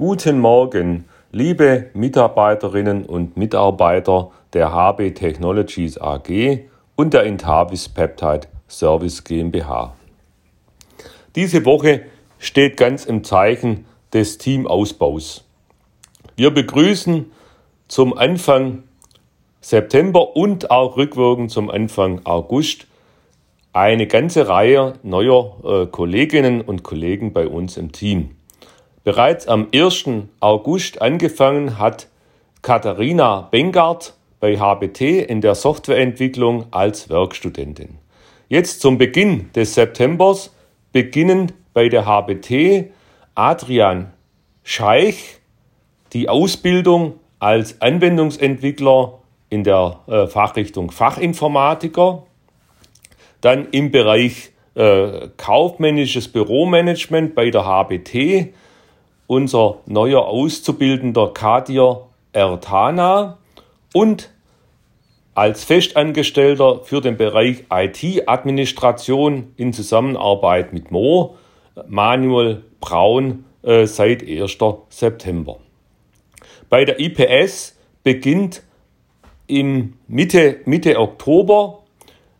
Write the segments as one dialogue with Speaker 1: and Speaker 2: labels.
Speaker 1: Guten Morgen, liebe Mitarbeiterinnen und Mitarbeiter der HB Technologies AG und der Intavis Peptide Service GmbH. Diese Woche steht ganz im Zeichen des Teamausbaus. Wir begrüßen zum Anfang September und auch rückwirkend zum Anfang August eine ganze Reihe neuer äh, Kolleginnen und Kollegen bei uns im Team. Bereits am 1. August angefangen hat Katharina Bengart bei HBT in der Softwareentwicklung als Werkstudentin. Jetzt zum Beginn des Septembers beginnen bei der HBT Adrian Scheich die Ausbildung als Anwendungsentwickler in der äh, Fachrichtung Fachinformatiker, dann im Bereich äh, kaufmännisches Büromanagement bei der HBT unser neuer Auszubildender Kadir Ertana und als Festangestellter für den Bereich IT-Administration in Zusammenarbeit mit Mo, Manuel Braun äh, seit 1. September. Bei der IPS beginnt im Mitte, Mitte Oktober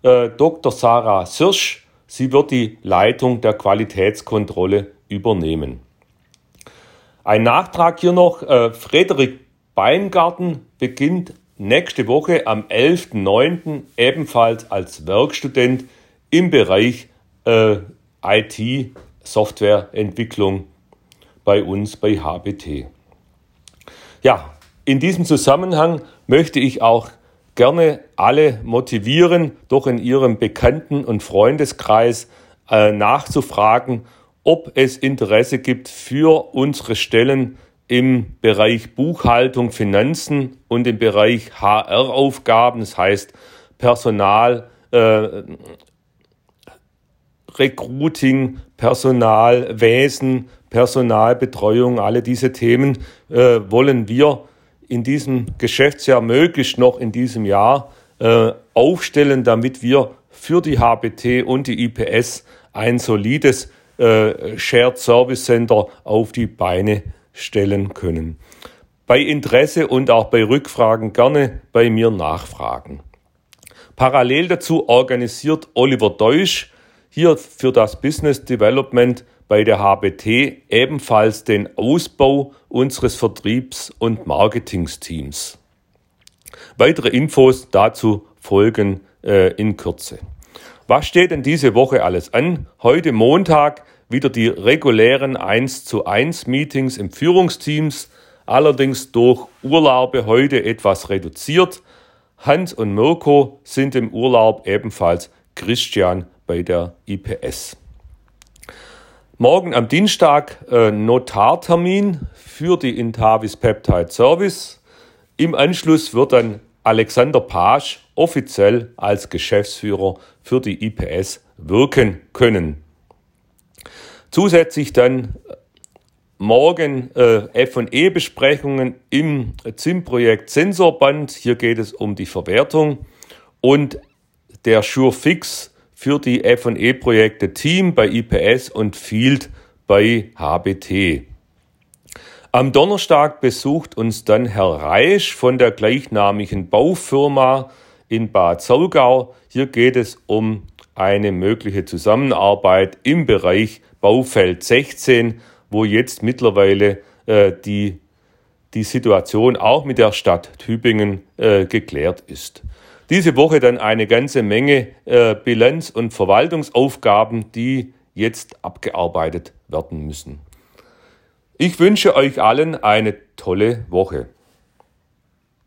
Speaker 1: äh, Dr. Sarah Sirsch. Sie wird die Leitung der Qualitätskontrolle übernehmen. Ein Nachtrag hier noch. Äh, Frederik Weingarten beginnt nächste Woche am 11.09. ebenfalls als Werkstudent im Bereich äh, IT-Softwareentwicklung bei uns bei HBT. Ja, in diesem Zusammenhang möchte ich auch gerne alle motivieren, doch in ihrem Bekannten- und Freundeskreis äh, nachzufragen, ob es Interesse gibt für unsere Stellen im Bereich Buchhaltung, Finanzen und im Bereich HR-Aufgaben, das heißt Personal, äh, Recruiting, Personalwesen, Personalbetreuung, alle diese Themen äh, wollen wir in diesem Geschäftsjahr möglichst noch in diesem Jahr äh, aufstellen, damit wir für die HBT und die IPS ein solides äh, Shared Service Center auf die Beine stellen können. Bei Interesse und auch bei Rückfragen gerne bei mir nachfragen. Parallel dazu organisiert Oliver Deutsch hier für das Business Development bei der HBT ebenfalls den Ausbau unseres Vertriebs- und Marketingsteams. Weitere Infos dazu folgen äh, in Kürze. Was steht denn diese Woche alles an? Heute Montag wieder die regulären 1 zu 1 Meetings im Führungsteams, allerdings durch Urlaube heute etwas reduziert. Hans und Mirko sind im Urlaub ebenfalls Christian bei der IPS. Morgen am Dienstag äh, Notartermin für die Intavis Peptide Service. Im Anschluss wird dann Alexander Page offiziell als Geschäftsführer für die IPS wirken können. Zusätzlich dann morgen äh, FE-Besprechungen im ZIM-Projekt Sensorband. Hier geht es um die Verwertung und der SureFix für die FE-Projekte Team bei IPS und Field bei HBT. Am Donnerstag besucht uns dann Herr Reisch von der gleichnamigen Baufirma in Bad Saulgau. Hier geht es um eine mögliche Zusammenarbeit im Bereich Baufeld 16, wo jetzt mittlerweile äh, die, die Situation auch mit der Stadt Tübingen äh, geklärt ist. Diese Woche dann eine ganze Menge äh, Bilanz- und Verwaltungsaufgaben, die jetzt abgearbeitet werden müssen. Ich wünsche euch allen eine tolle Woche.